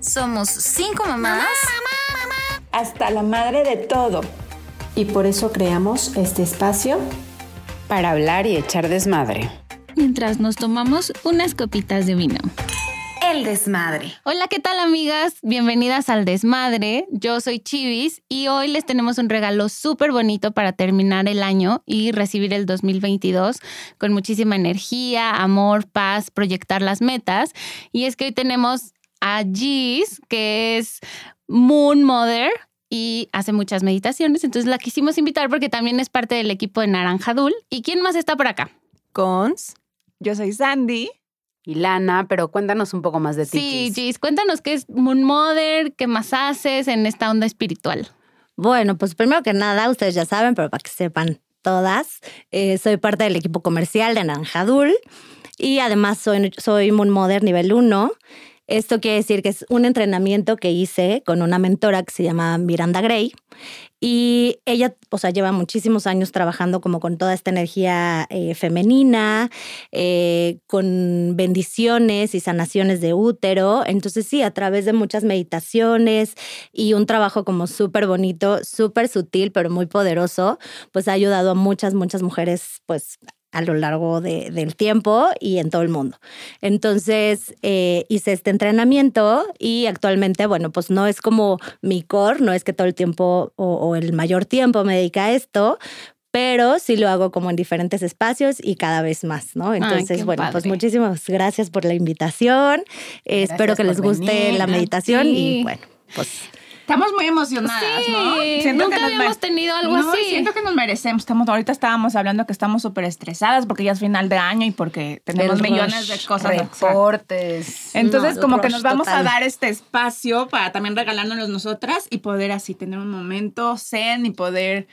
Somos cinco mamás. Hasta la madre de todo. Y por eso creamos este espacio para hablar y echar desmadre. Mientras nos tomamos unas copitas de vino. El desmadre. Hola, ¿qué tal amigas? Bienvenidas al desmadre. Yo soy Chivis y hoy les tenemos un regalo súper bonito para terminar el año y recibir el 2022 con muchísima energía, amor, paz, proyectar las metas. Y es que hoy tenemos a Gis, que es Moon Mother y hace muchas meditaciones. Entonces la quisimos invitar porque también es parte del equipo de Naranjadul. ¿Y quién más está por acá? Cons. Yo soy Sandy. Y Lana, pero cuéntanos un poco más de ti. Sí, Gis, cuéntanos qué es Moon Mother, qué más haces en esta onda espiritual. Bueno, pues primero que nada, ustedes ya saben, pero para que sepan todas, eh, soy parte del equipo comercial de Naranjadul y además soy, soy Moon Mother nivel 1 esto quiere decir que es un entrenamiento que hice con una mentora que se llama Miranda Gray. Y ella, o sea, lleva muchísimos años trabajando como con toda esta energía eh, femenina, eh, con bendiciones y sanaciones de útero. Entonces sí, a través de muchas meditaciones y un trabajo como súper bonito, súper sutil, pero muy poderoso, pues ha ayudado a muchas, muchas mujeres, pues a lo largo de, del tiempo y en todo el mundo. Entonces eh, hice este entrenamiento y actualmente, bueno, pues no es como mi core, no es que todo el tiempo o, el mayor tiempo me dedica a esto, pero sí lo hago como en diferentes espacios y cada vez más, ¿no? Entonces, bueno, pues muchísimas gracias por la invitación. espero que les guste la meditación y bueno, pues Estamos muy emocionadas, ¿no? Siento Nunca que habíamos tenido algo no, así. Siento que nos merecemos. Estamos, ahorita estábamos hablando que estamos súper estresadas porque ya es final de año y porque tenemos millones de cosas. Reportes. Entonces, como que nos vamos a dar este espacio para también regalándonos nosotras y poder así tener un momento zen y poder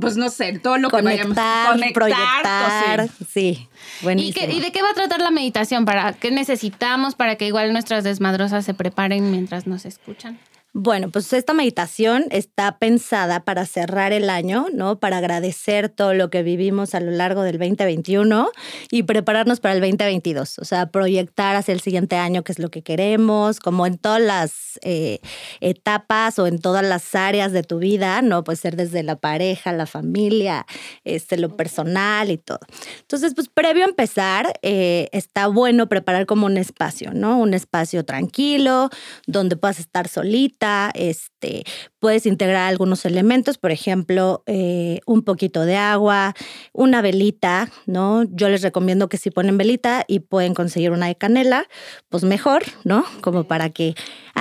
pues no sé, todo lo que vayamos a conectar, proyectar, sí. Buenísimo. ¿Y, ¿Y, de qué va a tratar la meditación? ¿Para qué necesitamos para que igual nuestras desmadrosas se preparen mientras nos escuchan? Bueno, pues esta meditación está pensada para cerrar el año, ¿no? Para agradecer todo lo que vivimos a lo largo del 2021 y prepararnos para el 2022, o sea, proyectar hacia el siguiente año qué es lo que queremos, como en todas las eh, etapas o en todas las áreas de tu vida, ¿no? Puede ser desde la pareja, la familia, este, lo personal y todo. Entonces, pues previo a empezar, eh, está bueno preparar como un espacio, ¿no? Un espacio tranquilo, donde puedas estar solito este, puedes integrar algunos elementos, por ejemplo, eh, un poquito de agua, una velita, ¿no? Yo les recomiendo que si ponen velita y pueden conseguir una de canela, pues mejor, ¿no? Como para que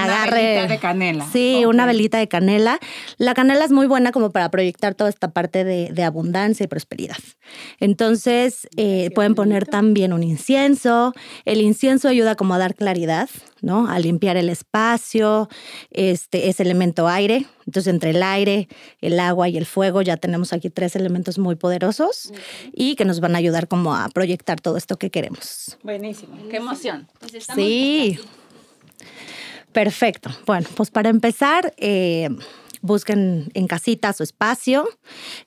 agarre. Una velita de canela. Sí, una velita de canela. La canela es muy buena como para proyectar toda esta parte de, abundancia y prosperidad. Entonces, eh, pueden poner también un incienso. El incienso ayuda como a dar claridad, ¿no? A limpiar el espacio. Este es elemento aire. Entonces, entre el aire, el agua y el fuego, ya tenemos aquí tres elementos muy poderosos y que nos van a ayudar como a proyectar todo esto que queremos. Buenísimo. Qué emoción. Pues sí. Perfecto. Bueno, pues para empezar, eh, busquen en casita su espacio,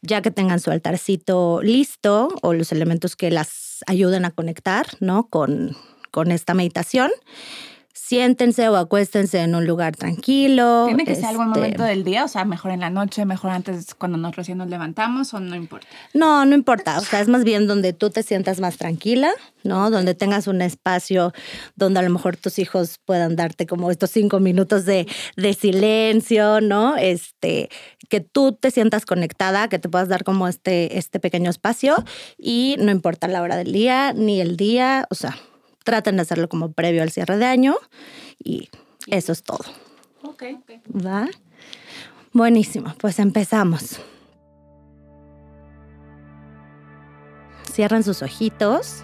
ya que tengan su altarcito listo o los elementos que las ayuden a conectar, ¿no? Con, con esta meditación siéntense o acuéstense en un lugar tranquilo. ¿Tiene que ser algún este momento del día? O sea, mejor en la noche, mejor antes cuando nos recién nos levantamos o no importa? No, no importa. O sea, es más bien donde tú te sientas más tranquila, ¿no? Donde tengas un espacio donde a lo mejor tus hijos puedan darte como estos cinco minutos de, de silencio, ¿no? Este, que tú te sientas conectada, que te puedas dar como este, este pequeño espacio y no importa la hora del día ni el día, o sea, traten de hacerlo como previo al cierre de año y eso es todo. Ok. ¿Va? Buenísimo, pues empezamos. Cierran sus ojitos.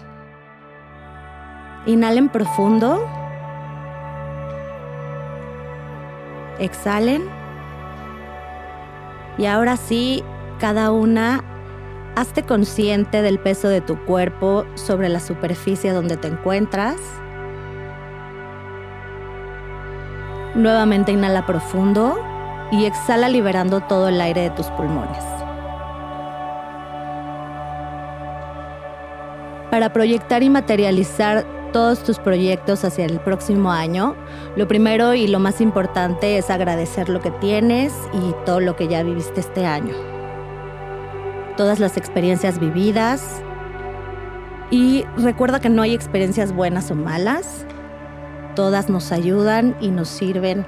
Inhalen profundo. Exhalen. Y ahora sí, cada una Hazte consciente del peso de tu cuerpo sobre la superficie donde te encuentras. Nuevamente inhala profundo y exhala liberando todo el aire de tus pulmones. Para proyectar y materializar todos tus proyectos hacia el próximo año, lo primero y lo más importante es agradecer lo que tienes y todo lo que ya viviste este año. Todas las experiencias vividas. Y recuerda que no hay experiencias buenas o malas. Todas nos ayudan y nos sirven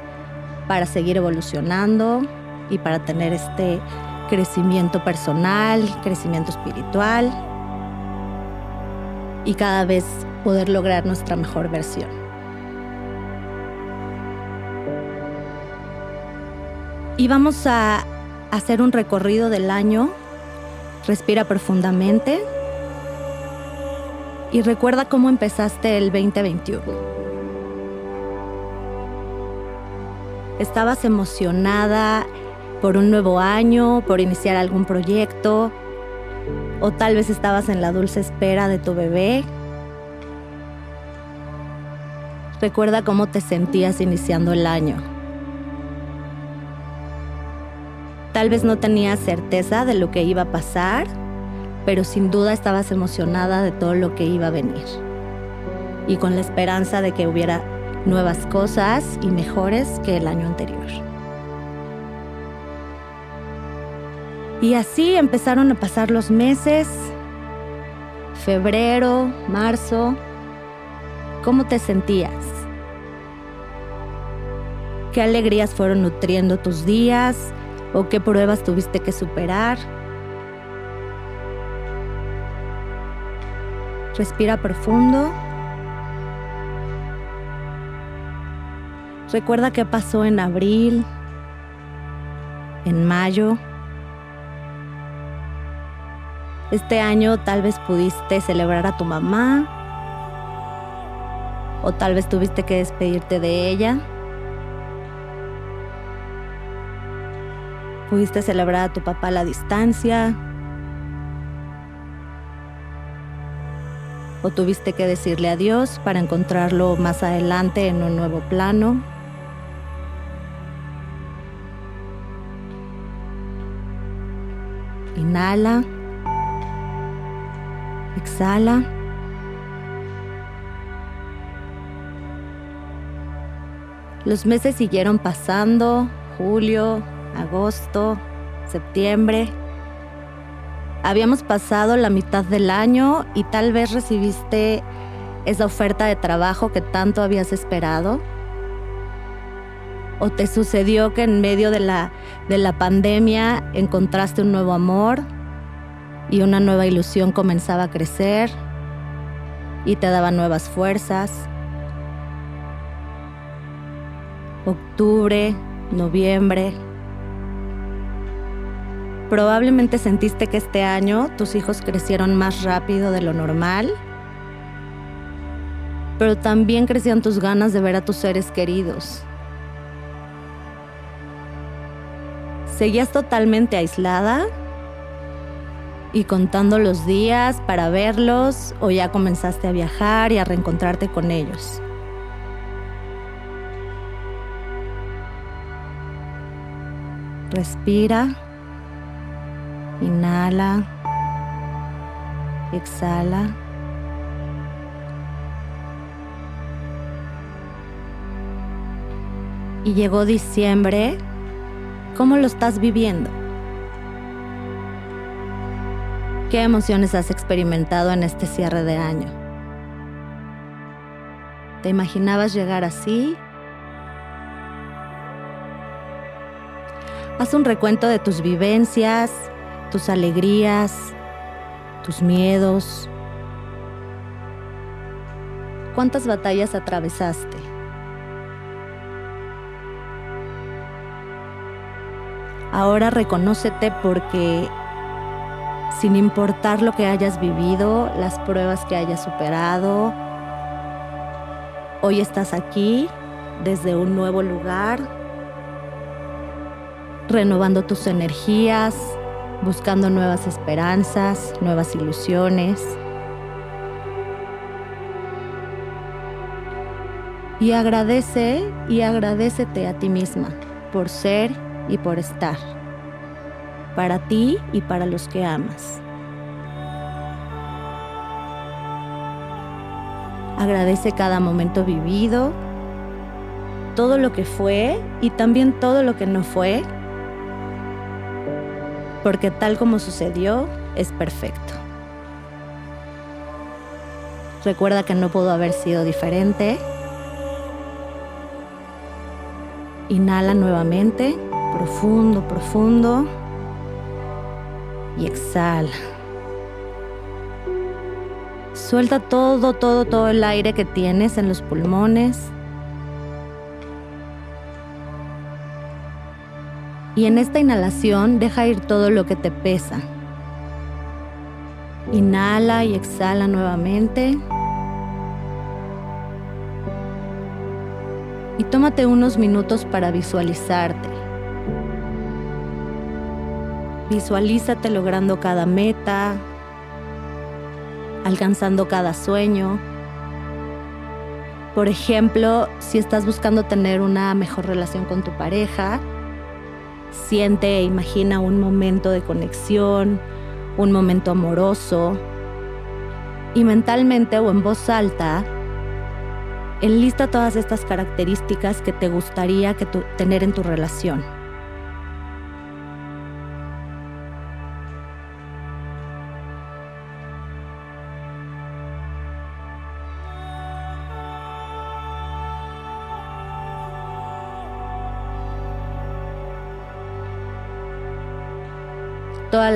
para seguir evolucionando y para tener este crecimiento personal, crecimiento espiritual y cada vez poder lograr nuestra mejor versión. Y vamos a hacer un recorrido del año. Respira profundamente y recuerda cómo empezaste el 2021. Estabas emocionada por un nuevo año, por iniciar algún proyecto, o tal vez estabas en la dulce espera de tu bebé. Recuerda cómo te sentías iniciando el año. Tal vez no tenías certeza de lo que iba a pasar, pero sin duda estabas emocionada de todo lo que iba a venir. Y con la esperanza de que hubiera nuevas cosas y mejores que el año anterior. Y así empezaron a pasar los meses, febrero, marzo. ¿Cómo te sentías? ¿Qué alegrías fueron nutriendo tus días o qué pruebas tuviste que superar? Respira profundo. Recuerda qué pasó en abril, en mayo. Este año tal vez pudiste celebrar a tu mamá o tal vez tuviste que despedirte de ella. Pudiste celebrar a tu papá a la distancia. O tuviste que decirle adiós para encontrarlo más adelante en un nuevo plano. Inhala. Exhala. Los meses siguieron pasando, julio, agosto, septiembre. Habíamos pasado la mitad del año y tal vez recibiste esa oferta de trabajo que tanto habías esperado. ¿O te sucedió que en medio de la, de la pandemia encontraste un nuevo amor y una nueva ilusión comenzaba a crecer y te daba nuevas fuerzas. Octubre, noviembre. Probablemente sentiste que este año tus hijos crecieron más rápido de lo normal, pero también crecían tus ganas de ver a tus seres queridos. ¿Seguías totalmente aislada? y contando los días para verlos o ya comenzaste a viajar y a reencontrarte con ellos. Respira, inhala, exhala. Y llegó diciembre, ¿cómo lo estás viviendo? ¿Qué emociones has experimentado en este cierre de año? ¿Te imaginabas llegar así? Haz un recuento de tus vivencias, tus alegrías, tus miedos. ¿Cuántas batallas atravesaste? Ahora reconócete porque sin importar lo que hayas vivido, las pruebas que hayas superado. Hoy estás aquí desde un nuevo lugar, renovando tus energías, buscando nuevas esperanzas, nuevas ilusiones. Y agradece y agradecete a ti misma por ser y por estar para ti y para los que amas. Agradece cada momento vivido, todo lo que fue y también todo lo que no fue, porque tal como sucedió es perfecto. Recuerda que no pudo haber sido diferente. Inhala nuevamente, profundo, profundo. Y exhala. Suelta todo, todo, todo el aire que tienes en los pulmones. Y en esta inhalación deja ir todo lo que te pesa. Inhala y exhala nuevamente. Y tómate unos minutos para visualizarte. Visualízate logrando cada meta, alcanzando cada sueño. Por ejemplo, si estás buscando tener una mejor relación con tu pareja, siente e imagina un momento de conexión, un momento amoroso. Y mentalmente o en voz alta, enlista todas estas características que te gustaría que tener en tu relación.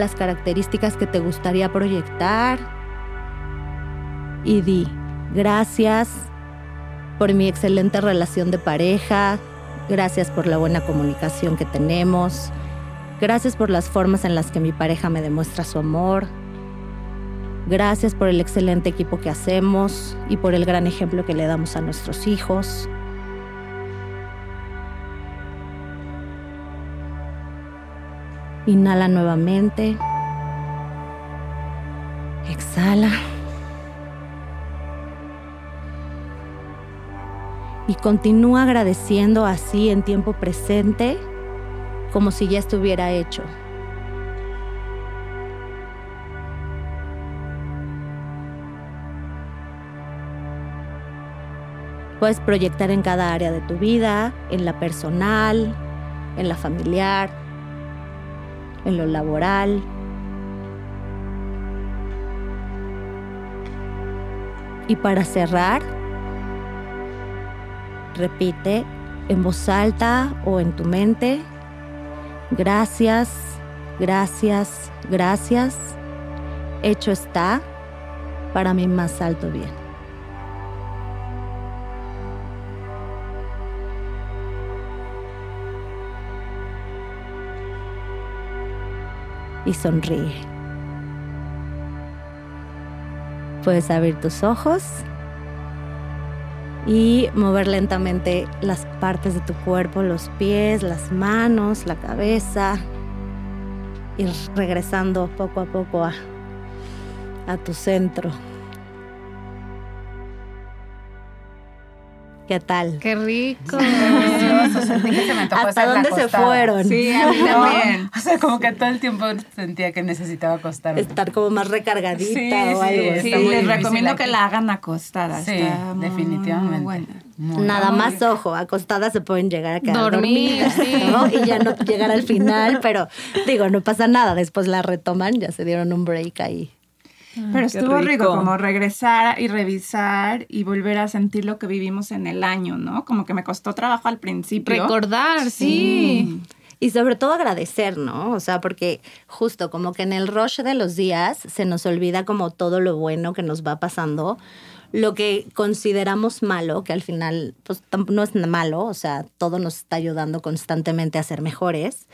Las características que te gustaría proyectar y di gracias por mi excelente relación de pareja, gracias por la buena comunicación que tenemos, gracias por las formas en las que mi pareja me demuestra su amor, gracias por el excelente equipo que hacemos y por el gran ejemplo que le damos a nuestros hijos. Inhala nuevamente. Exhala. Y continúa agradeciendo así en tiempo presente como si ya estuviera hecho. Puedes proyectar en cada área de tu vida, en la personal, en la familiar, en lo laboral. Y para cerrar, repite en voz alta o en tu mente, gracias, gracias, gracias, hecho está para mi más alto bien. Y sonríe. Puedes abrir tus ojos y mover lentamente las partes de tu cuerpo, los pies, las manos, la cabeza. Ir regresando poco a poco a, a tu centro. ¿Qué tal? Qué rico. ¿Hasta dónde se fueron? Sí, a mí también. O sea, como que todo el tiempo sentía que necesitaba acostarme. Estar como más recargadita Sí, o sí, algo. Sí, muy les recomiendo aquí. que la hagan acostada. Sí, está muy, definitivamente. muy buena. Muy Nada más ojo, acostadas se pueden llegar a quedar Dormir, dormidas, sí. ¿no? Y ya no llegar al final, pero digo, no pasa nada, después la retoman, ya se dieron un break ahí. Pero estuvo rico. rico. como regresar y revisar y volver a sentir lo que vivimos en el año, ¿no? Como que me costó trabajo al principio. Recordar, sí. Y sobre todo agradecer, ¿no? O sea, porque justo como que en el rush de los días se nos olvida como todo lo bueno que nos va pasando, lo que consideramos malo, que al final pues no es malo, o sea, todo nos está ayudando constantemente a ser mejores,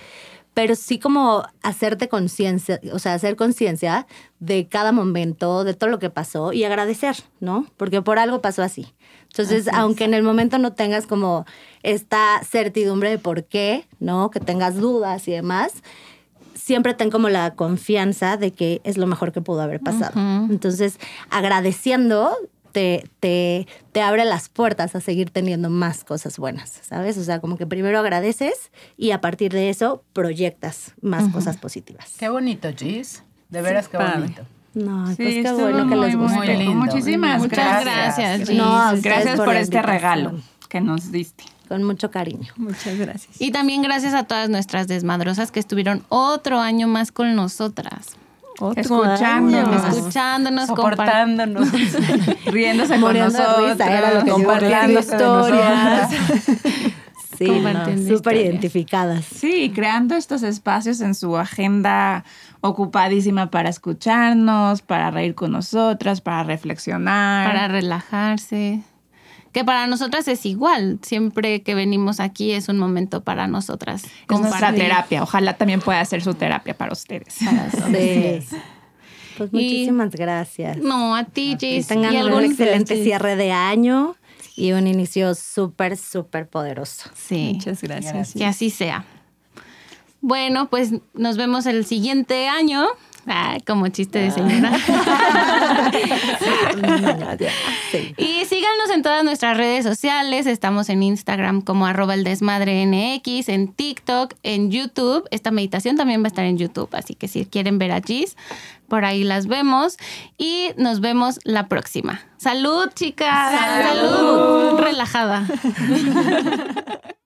pero sí como hacerte conciencia, o sea, hacer conciencia de cada momento, de todo lo que pasó y agradecer, ¿no? Porque por algo pasó así. Entonces, aunque en el momento no tengas como esta certidumbre de por qué, ¿no? Que tengas dudas y demás, siempre ten como la confianza de que es lo mejor que pudo haber pasado. Entonces, agradeciendo te, te, te abre las puertas a seguir teniendo más cosas buenas, ¿sabes? O sea, como que primero agradeces y a partir de eso proyectas más cosas positivas. Qué bonito, Gis. De veras, qué padre. bonito. No, Sí, pues qué estuvo bueno que muy, les muy gustó. Muy lindo. Muchísimas Muchas gracias. gracias. No, Gracias por, la este regalo que nos diste. Con mucho cariño. Muchas gracias. Y también gracias a todas nuestras desmadrosas que estuvieron otro año más con nosotras. Escuchándonos. Escuchándonos, compartiendo. Soportándonos. riéndose con nosotros, risa, era lo que compartiendo historias. Sí, no, súper identificadas. Sí, creando estos espacios en su agenda ocupadísima para escucharnos, para reír con nosotras, para reflexionar. para relajarse. Que para nosotras es igual. Siempre que venimos aquí es un momento para nosotras. es nuestra terapia. Ojalá también pueda ser su terapia para ustedes. Sí. Pues Y- muchísimas gracias. No, a ti, Que Jess. tengan ¿Y un algún- excelente cierre de año y un inicio súper, súper poderoso. Sí, Muchas gracias. que así sea. Bueno, pues nos vemos el siguiente año. Ah, como chiste de señora. Sí. Y síganos en todas nuestras redes sociales. Estamos en Instagram como arroba el desmadre NX, en TikTok, en YouTube. Esta meditación también va a estar en YouTube, así que si quieren ver a Gis, por ahí las vemos. Y nos vemos la próxima. Salud, chicas. Salud. Relajada.